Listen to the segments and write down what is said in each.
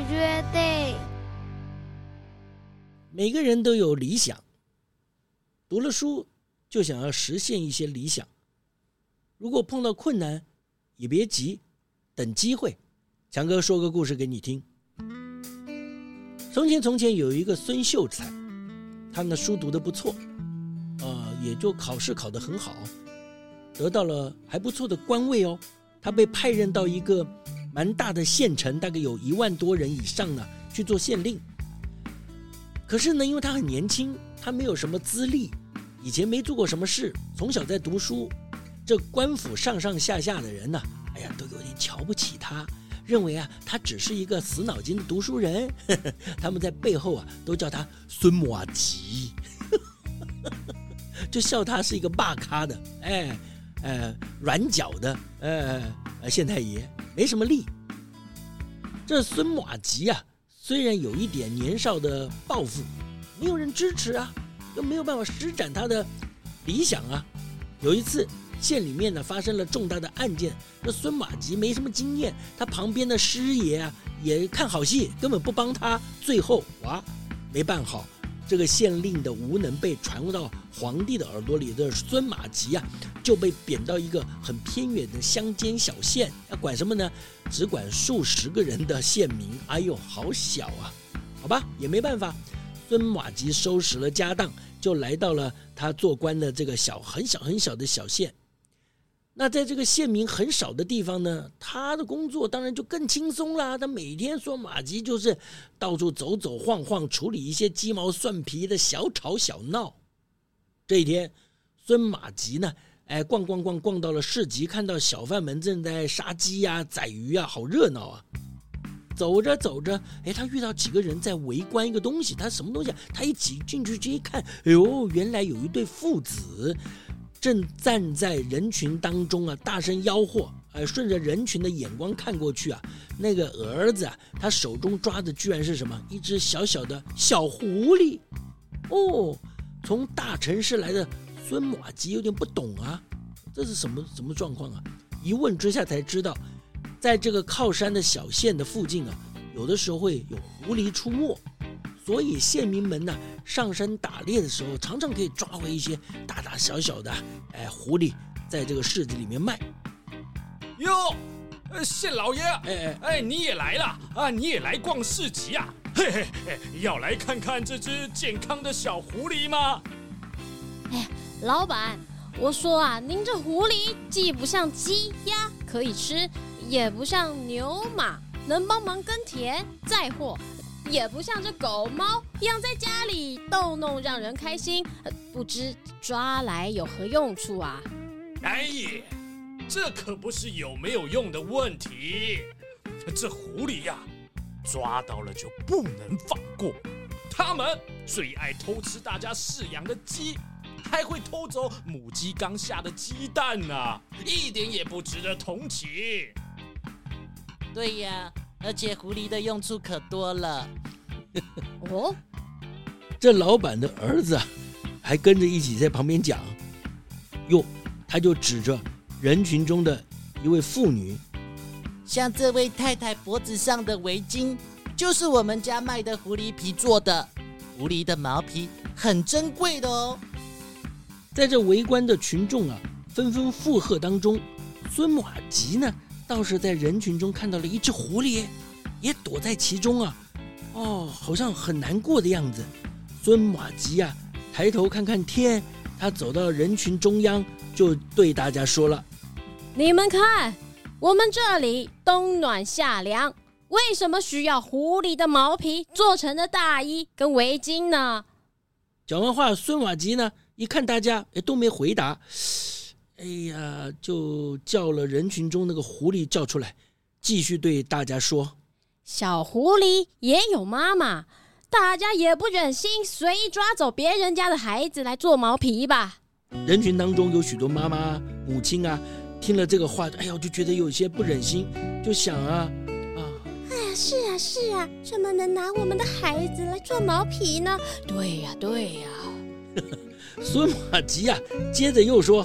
约定。每个人都有理想，读了书就想要实现一些理想。如果碰到困难，也别急，等机会。强哥说个故事给你听。从前从前有一个孙秀才，他的书读得不错，呃，也就考试考得很好，得到了还不错的官位哦。他被派任到一个蛮大的县城，大概有一万多人以上呢，去做县令。可是呢，因为他很年轻，他没有什么资历，以前没做过什么事，从小在读书，这官府上上下下的人呢，哎呀，都有点瞧不起他，认为啊，他只是一个死脑筋的读书人，呵呵，他们在背后啊，都叫他孙麻吉，就笑他是一个霸咖的，哎，呃，软脚的，呃，呃，县太爷。没什么力。这孙马吉啊。虽然有一点年少的抱负，没有人支持啊，又没有办法施展他的理想啊。有一次县里面呢发生了重大的案件，那孙马吉没什么经验，他旁边的师爷啊也看好戏，根本不帮他。最后哇，没办好。这个县令的无能被传入到皇帝的耳朵里的孙马吉啊，就被贬到一个很偏远的乡间小县，要管什么呢？只管数十个人的县民。哎呦，好小啊！好吧，也没办法。孙马吉收拾了家当，就来到了他做官的这个小很小很小的小县。那在这个县民很少的地方呢，他的工作当然就更轻松啦。他每天孙马吉就是到处走走晃晃，处理一些鸡毛蒜皮的小吵小闹。这一天，孙马吉呢，哎，逛逛逛逛到了市集，看到小贩们正在杀鸡呀、宰鱼呀，好热闹啊！走着走着，哎，他遇到几个人在围观一个东西，他什么东西啊？他一挤进去，这一看，哎呦，原来有一对父子。正站在人群当中啊，大声吆喝，哎，顺着人群的眼光看过去啊，那个儿子啊，他手中抓的居然是什么？一只小小的小狐狸。哦，从大城市来的孙马吉有点不懂啊，这是什么什么状况啊？一问之下才知道，在这个靠山的小县的附近啊，有的时候会有狐狸出没。所以县民们呢，上山打猎的时候，常常可以抓回一些大大小小的哎狐狸，在这个市集里面卖。哟，县老爷，哎哎哎，你也来了啊？你也来逛市集啊？嘿嘿嘿，要来看看这只健康的小狐狸吗？哎，老板，我说啊，您这狐狸既不像鸡鸭可以吃，也不像牛马能帮忙耕田载货。也不像这狗猫养在家里逗弄让人开心，不知抓来有何用处啊？哎呀，这可不是有没有用的问题。这狐狸呀，抓到了就不能放过。他们最爱偷吃大家饲养的鸡，还会偷走母鸡刚下的鸡蛋呢，一点也不值得同情。对呀。而且狐狸的用处可多了。哦，这老板的儿子还跟着一起在旁边讲。哟，他就指着人群中的一位妇女，像这位太太脖子上的围巾，就是我们家卖的狐狸皮做的。狐狸的毛皮很珍贵的哦。在这围观的群众啊，纷纷附和当中，孙马吉呢，倒是在人群中看到了一只狐狸，也躲在其中啊，哦，好像很难过的样子。孙马吉啊，抬头看看天，他走到人群中央，就对大家说了：“你们看，我们这里冬暖夏凉，为什么需要狐狸的毛皮做成的大衣跟围巾呢？”讲完话，孙马吉呢，一看大家也都没回答。哎呀，就叫了人群中那个狐狸叫出来，继续对大家说：“小狐狸也有妈妈，大家也不忍心随意抓走别人家的孩子来做毛皮吧？人群当中有许多妈妈、母亲啊，听了这个话，哎呀，就觉得有些不忍心，就想啊啊，哎呀，是啊是啊，怎么能拿我们的孩子来做毛皮呢？对呀对呀。孙马吉啊，接着又说。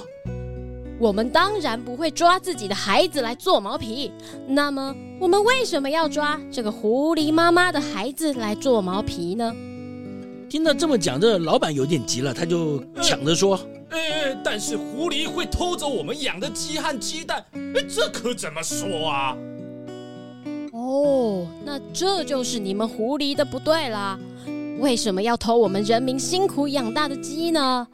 我们当然不会抓自己的孩子来做毛皮。那么，我们为什么要抓这个狐狸妈妈的孩子来做毛皮呢？听到这么讲，这老板有点急了，他就抢着说：“哎、呃呃，但是狐狸会偷走我们养的鸡和鸡蛋，哎，这可怎么说啊？”哦，那这就是你们狐狸的不对啦。为什么要偷我们人民辛苦养大的鸡呢？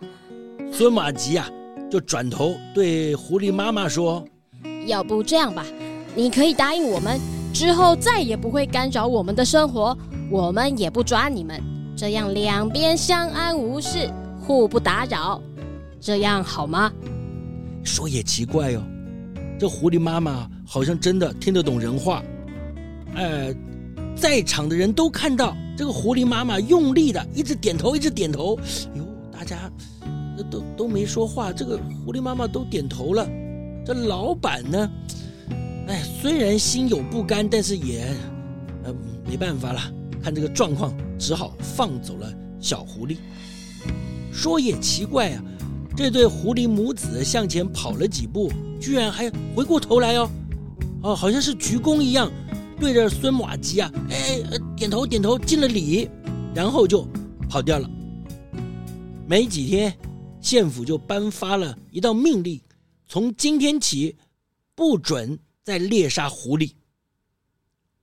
孙马吉啊。就转头对狐狸妈妈说：“要不这样吧，你可以答应我们，之后再也不会干扰我们的生活，我们也不抓你们，这样两边相安无事，互不打扰，这样好吗？”说也奇怪哦，这狐狸妈妈好像真的听得懂人话。呃，在场的人都看到这个狐狸妈妈用力的一直点头，一直点头。哟，大家。都都没说话，这个狐狸妈妈都点头了。这老板呢？哎，虽然心有不甘，但是也呃没办法了。看这个状况，只好放走了小狐狸。说也奇怪啊，这对狐狸母子向前跑了几步，居然还回过头来哦，哦，好像是鞠躬一样，对着孙马吉啊，哎，点头点头，敬了礼，然后就跑掉了。没几天。县府就颁发了一道命令，从今天起，不准再猎杀狐狸。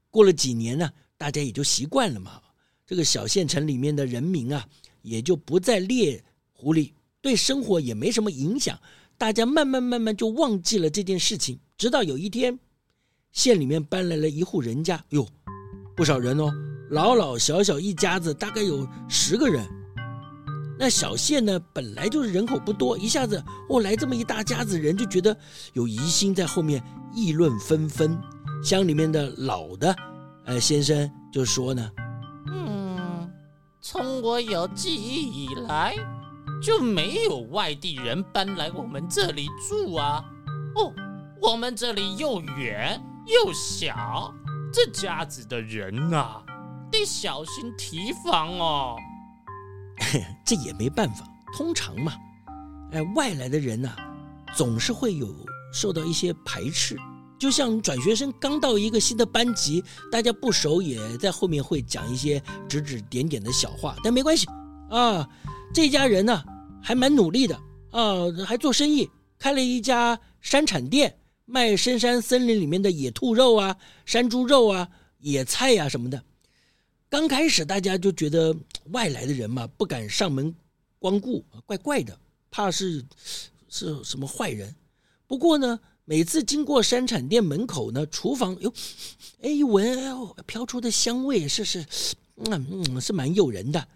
过了几年呢，大家也就习惯了嘛。这个小县城里面的人民啊，也就不再猎狐狸，对生活也没什么影响。大家慢慢慢慢就忘记了这件事情。直到有一天，县里面搬来了一户人家，哟，不少人哦，老老小小一家子，大概有十个人。那小县呢，本来就是人口不多，一下子哦来这么一大家子人，就觉得有疑心在后面议论纷纷。乡里面的老的，呃先生就说呢，嗯，从我有记忆以来，就没有外地人搬来我们这里住啊。哦，我们这里又远又小，这家子的人啊，得小心提防哦。这也没办法，通常嘛，哎，外来的人呐、啊，总是会有受到一些排斥。就像转学生刚到一个新的班级，大家不熟，也在后面会讲一些指指点点的小话。但没关系啊，这家人呢、还蛮努力的啊，还做生意，开了一家山产店，卖深山森林里面的野兔肉啊、山猪肉啊、野菜呀、什么的。刚开始大家就觉得 外来的人嘛，不敢上门光顾，怪怪的，怕是是什么坏人。不过呢，每次经过山产店门口呢，厨房哟，哎一闻飘出的香味，是是，嗯嗯，是蛮诱人的。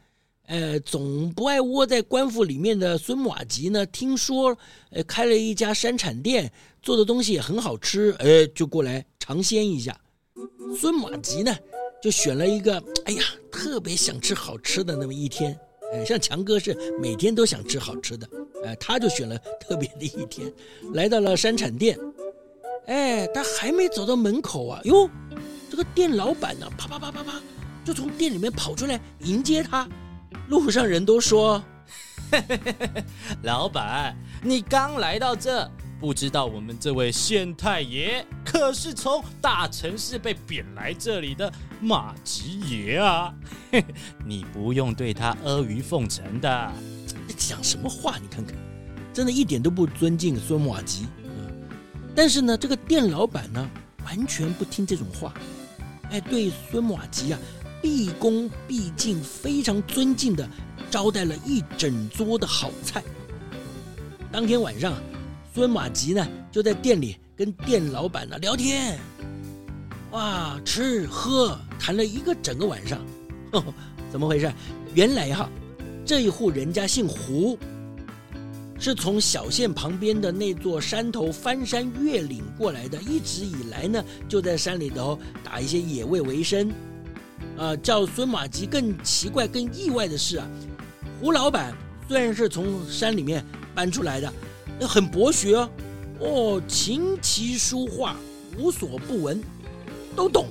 呃，总不爱窝在官府里面的孙马吉呢，听说呃开了一家山产店，做的东西也很好吃，哎，就过来尝鲜一下。孙马吉呢，就选了一个，哎呀，特别想吃好吃的那么一天，哎，像强哥是每天都想吃好吃的，哎，他就选了特别的一天，来到了山产店，哎，他还没走到门口啊，哟，这个店老板呢，啪啪啪啪啪，就从店里面跑出来迎接他，路上人都说，老板，你刚来到这。不知道我们这位县太爷可是从大城市被贬来这里的马吉爷啊！你不用对他阿谀奉承的。讲什么话？你看看，真的一点都不尊敬孙马吉。但是呢，这个店老板呢，完全不听这种话。哎，对孙马吉啊，毕恭毕敬，非常尊敬的招待了一整桌的好菜。当天晚上。孙马吉呢，就在店里跟店老板呢聊天，哇，吃喝谈了一个整个晚上，呵呵，怎么回事？原来哈，这一户人家姓胡，是从小县旁边的那座山头翻山越岭过来的，一直以来呢，就在山里头打一些野味为生。啊、叫孙马吉更奇怪、更意外的是啊，胡老板虽然是从山里面搬出来的，很博学哦，哦，琴棋书画无所不闻，都懂。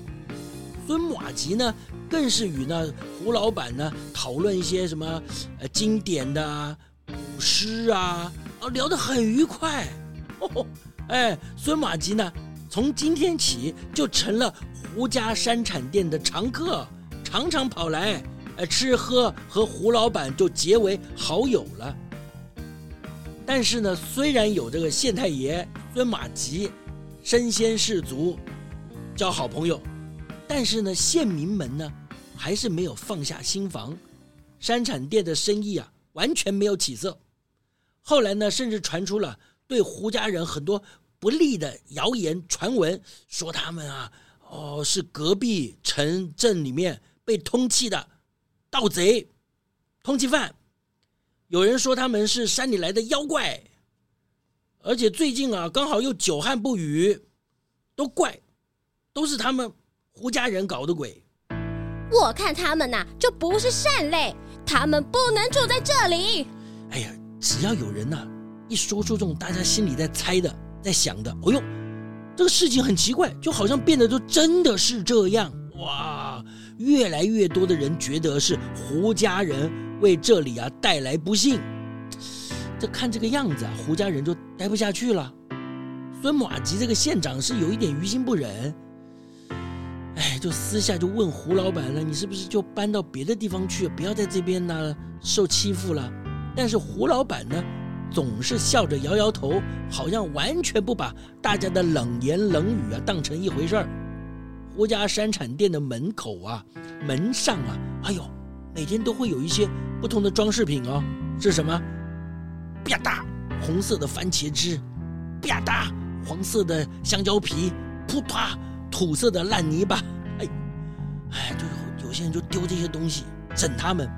孙马吉呢，更是与那胡老板呢讨论一些什么呃经典的啊。古诗啊，啊，聊得很愉快。哦，哎，孙马吉呢，从今天起就成了胡家山产店的常客，常常跑来，呃，吃喝和胡老板就结为好友了。但是呢，虽然有这个县太爷孙马吉身先士卒，交好朋友，但是呢，县民们呢，还是没有放下心防，山产店的生意啊。完全没有起色，后来呢，甚至传出了对胡家人很多不利的谣言传闻，说他们啊，哦，是隔壁城镇里面被通缉的盗贼、通缉犯。有人说他们是山里来的妖怪，而且最近啊，刚好又久旱不雨，都怪，都是他们胡家人搞的鬼。我看他们呐、啊，就不是善类。他们不能住在这里。哎呀，只要有人呐、啊，一说出这种大家心里在猜的、在想的，哦呦，这个事情很奇怪，就好像变得都真的是这样。哇，越来越多的人觉得是胡家人为这里啊带来不幸。这看这个样子啊，胡家人就待不下去了。孙马吉这个县长是有一点于心不忍。哎，就私下就问胡老板了，你是不是就搬到别的地方去，不要在这边呢受欺负了？但是胡老板呢，总是笑着摇摇头，好像完全不把大家的冷言冷语啊当成一回事儿。胡家山产店的门口啊，门上啊，哎呦，每天都会有一些不同的装饰品哦，是什么？啪嗒，红色的番茄汁；啪嗒，黄色的香蕉皮；噗啪。土色的烂泥巴，哎，哎，就有些人就丢这些东西整他们。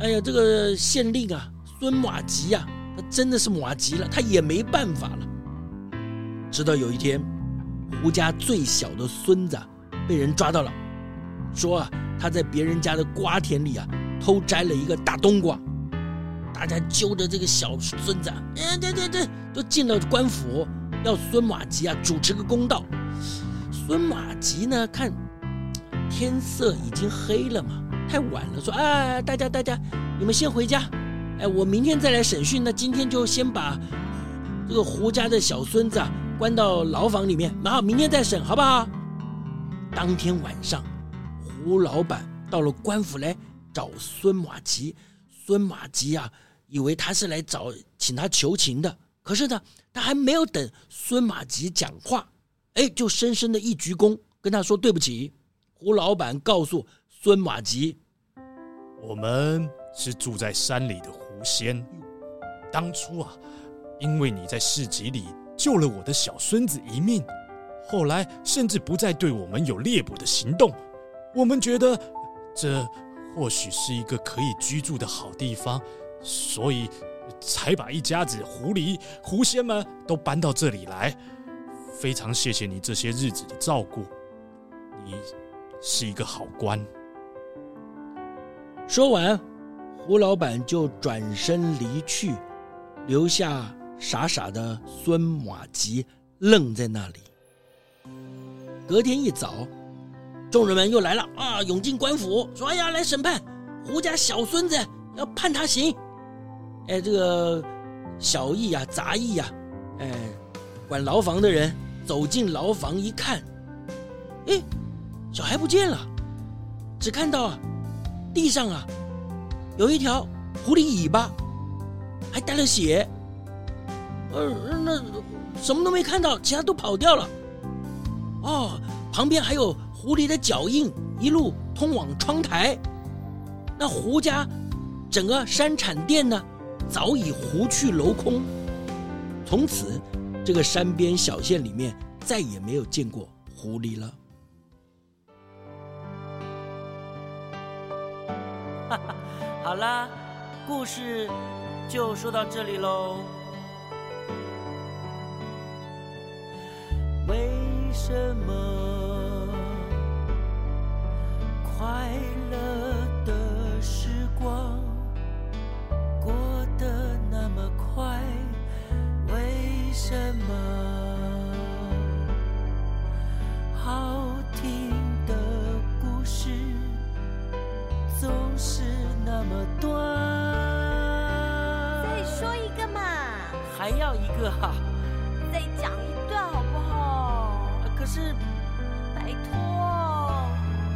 哎呀，这个县令啊，孙马吉呀、啊，他真的是马吉了，他也没办法了。直到有一天，胡家最小的孙子被人抓到了，说啊，他在别人家的瓜田里啊偷摘了一个大冬瓜，大家揪着这个小孙子，哎，对对对，都进了官府，要孙马吉啊主持个公道。孙马吉呢，看天色已经黑了嘛，太晚了，说：“哎，大家大家，你们先回家，哎，我明天再来审讯。那今天就先把这个胡家的小孙子啊关到牢房里面，然后明天再审，好不好？”当天晚上，胡老板到了官府来找孙马吉，孙马吉啊，以为他是来找请他求情的，可是呢，他还没有等孙马吉讲话。哎，就深深的一鞠躬，跟他说对不起。胡老板告诉孙马吉：“我们是住在山里的狐仙。当初啊，因为你在市集里救了我的小孙子一命，后来甚至不再对我们有猎捕的行动。我们觉得这或许是一个可以居住的好地方，所以才把一家子狐狸狐仙们都搬到这里来。”非常谢谢你这些日子的照顾，你是一个好官。说完，胡老板就转身离去，留下傻傻的孙马吉愣在那里。隔天一早，众人们又来了啊，涌进官府，说：“哎呀，来审判胡家小孙子，要判他刑。”哎，这个小役呀、杂役呀，哎，管牢房的人。走进牢房一看，哎，小孩不见了，只看到啊，地上啊，有一条狐狸尾巴，还带了血。呃，那什么都没看到，其他都跑掉了。哦，旁边还有狐狸的脚印一路通往窗台，那胡家整个山产店呢，早已胡去楼空，从此这个山边小县里面再也没有见过狐狸了。哈哈，好啦，故事就说到这里喽。为什么？是拜托。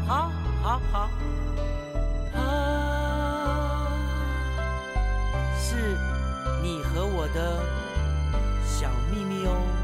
好好好。啊是你和我的小秘密哦。